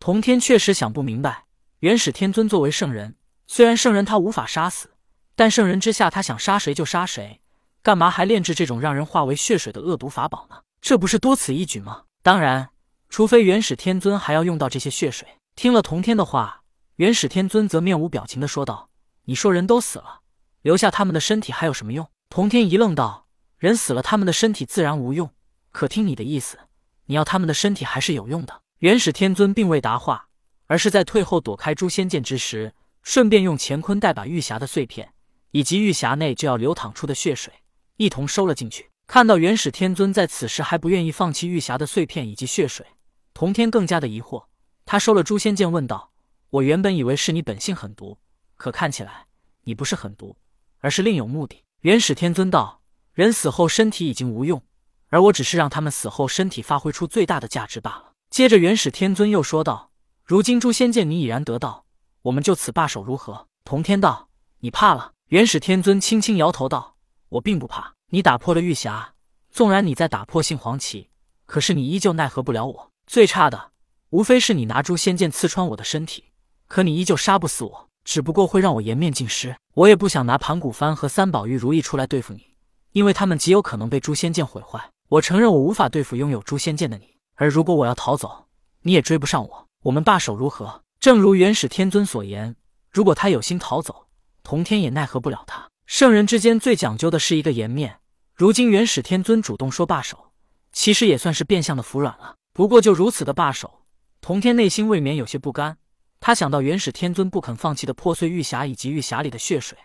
童天确实想不明白，元始天尊作为圣人，虽然圣人他无法杀死，但圣人之下他想杀谁就杀谁，干嘛还炼制这种让人化为血水的恶毒法宝呢？这不是多此一举吗？当然，除非元始天尊还要用到这些血水。听了童天的话，元始天尊则面无表情的说道：“你说人都死了，留下他们的身体还有什么用？”童天一愣道：“人死了，他们的身体自然无用。可听你的意思，你要他们的身体还是有用的。”元始天尊并未答话，而是在退后躲开诛仙剑之时，顺便用乾坤袋把玉匣的碎片以及玉匣内就要流淌出的血水一同收了进去。看到元始天尊在此时还不愿意放弃玉匣的碎片以及血水，童天更加的疑惑。他收了诛仙剑，问道：“我原本以为是你本性狠毒，可看起来你不是狠毒，而是另有目的。”元始天尊道：“人死后身体已经无用，而我只是让他们死后身体发挥出最大的价值罢了。”接着，元始天尊又说道：“如今诛仙剑你已然得到，我们就此罢手如何？”童天道：“你怕了？”元始天尊轻轻摇头道：“我并不怕。你打破了玉匣，纵然你再打破杏黄旗，可是你依旧奈何不了我。最差的，无非是你拿诛仙剑刺穿我的身体，可你依旧杀不死我，只不过会让我颜面尽失。我也不想拿盘古幡和三宝玉如意出来对付你，因为他们极有可能被诛仙剑毁坏。我承认，我无法对付拥有诛仙剑的你。”而如果我要逃走，你也追不上我。我们罢手如何？正如元始天尊所言，如果他有心逃走，童天也奈何不了他。圣人之间最讲究的是一个颜面。如今元始天尊主动说罢手，其实也算是变相的服软了。不过就如此的罢手，童天内心未免有些不甘。他想到元始天尊不肯放弃的破碎玉匣以及玉匣里的血水，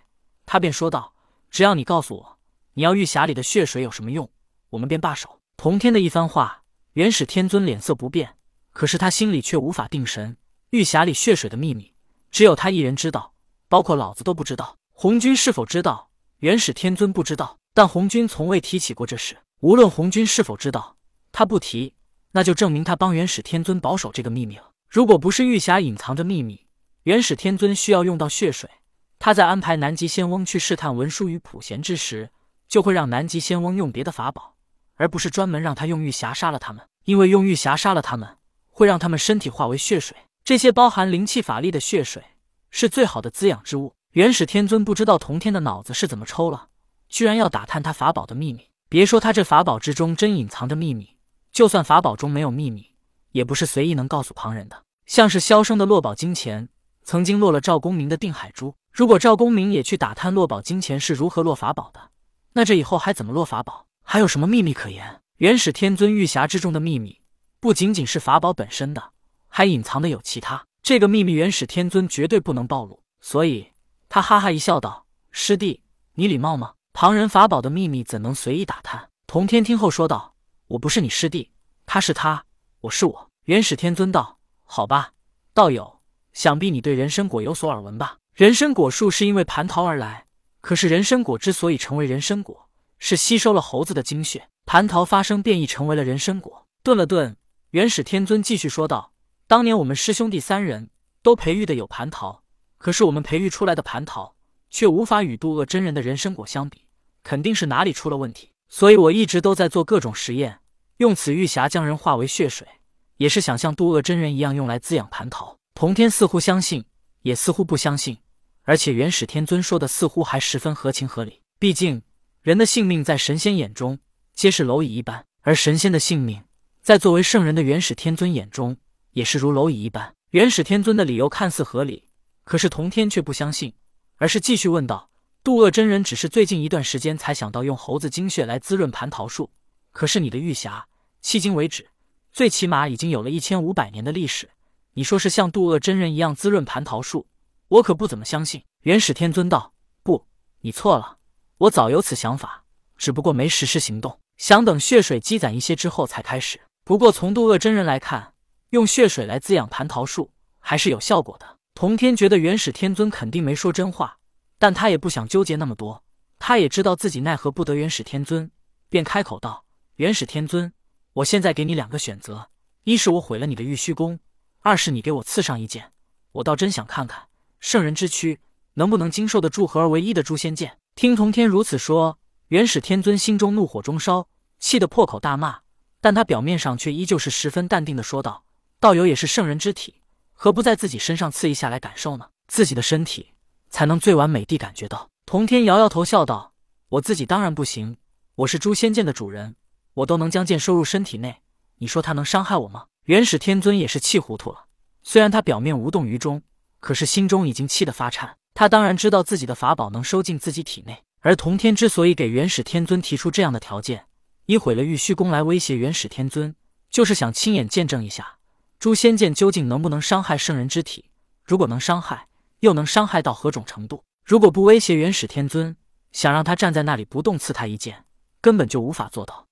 他便说道：“只要你告诉我，你要玉匣里的血水有什么用，我们便罢手。”童天的一番话。元始天尊脸色不变，可是他心里却无法定神。玉匣里血水的秘密，只有他一人知道，包括老子都不知道。红军是否知道？元始天尊不知道，但红军从未提起过这事。无论红军是否知道，他不提，那就证明他帮元始天尊保守这个秘密了。如果不是玉匣隐藏着秘密，元始天尊需要用到血水，他在安排南极仙翁去试探文殊与普贤之时，就会让南极仙翁用别的法宝。而不是专门让他用玉匣杀了他们，因为用玉匣杀了他们，会让他们身体化为血水。这些包含灵气法力的血水，是最好的滋养之物。元始天尊不知道童天的脑子是怎么抽了，居然要打探他法宝的秘密。别说他这法宝之中真隐藏着秘密，就算法宝中没有秘密，也不是随意能告诉旁人的。像是萧生的落宝金钱，曾经落了赵公明的定海珠。如果赵公明也去打探落宝金钱是如何落法宝的，那这以后还怎么落法宝？还有什么秘密可言？元始天尊玉匣之中的秘密，不仅仅是法宝本身的，还隐藏的有其他。这个秘密，元始天尊绝对不能暴露。所以，他哈哈一笑，道：“师弟，你礼貌吗？旁人法宝的秘密，怎能随意打探？”童天听后说道：“我不是你师弟，他是他，我是我。”元始天尊道：“好吧，道友，想必你对人参果有所耳闻吧？人参果树是因为蟠桃而来，可是人参果之所以成为人参果。”是吸收了猴子的精血，蟠桃发生变异，成为了人参果。顿了顿，元始天尊继续说道：“当年我们师兄弟三人都培育的有蟠桃，可是我们培育出来的蟠桃却无法与渡恶真人的人参果相比，肯定是哪里出了问题。所以我一直都在做各种实验，用此玉匣将人化为血水，也是想像渡恶真人一样用来滋养蟠桃。”童天似乎相信，也似乎不相信，而且元始天尊说的似乎还十分合情合理，毕竟。人的性命在神仙眼中皆是蝼蚁一般，而神仙的性命在作为圣人的元始天尊眼中也是如蝼蚁一般。元始天尊的理由看似合理，可是童天却不相信，而是继续问道：“渡恶真人只是最近一段时间才想到用猴子精血来滋润蟠桃树，可是你的玉匣迄今为止最起码已经有了一千五百年的历史，你说是像渡恶真人一样滋润蟠桃树，我可不怎么相信。”元始天尊道：“不，你错了。”我早有此想法，只不过没实施行动，想等血水积攒一些之后才开始。不过从渡恶真人来看，用血水来滋养蟠桃树还是有效果的。童天觉得元始天尊肯定没说真话，但他也不想纠结那么多。他也知道自己奈何不得元始天尊，便开口道：“元始天尊，我现在给你两个选择：一是我毁了你的玉虚宫，二是你给我刺上一剑。我倒真想看看圣人之躯能不能经受得住合而为一的诛仙剑。”听童天如此说，元始天尊心中怒火中烧，气得破口大骂。但他表面上却依旧是十分淡定的说道：“道友也是圣人之体，何不在自己身上刺一下来感受呢？自己的身体才能最完美地感觉到。童天摇摇头笑道：“我自己当然不行，我是诛仙剑的主人，我都能将剑收入身体内，你说他能伤害我吗？”元始天尊也是气糊涂了，虽然他表面无动于衷，可是心中已经气得发颤。他当然知道自己的法宝能收进自己体内，而童天之所以给元始天尊提出这样的条件，以毁了玉虚宫来威胁元始天尊，就是想亲眼见证一下诛仙剑究竟能不能伤害圣人之体。如果能伤害，又能伤害到何种程度？如果不威胁元始天尊，想让他站在那里不动刺他一剑，根本就无法做到。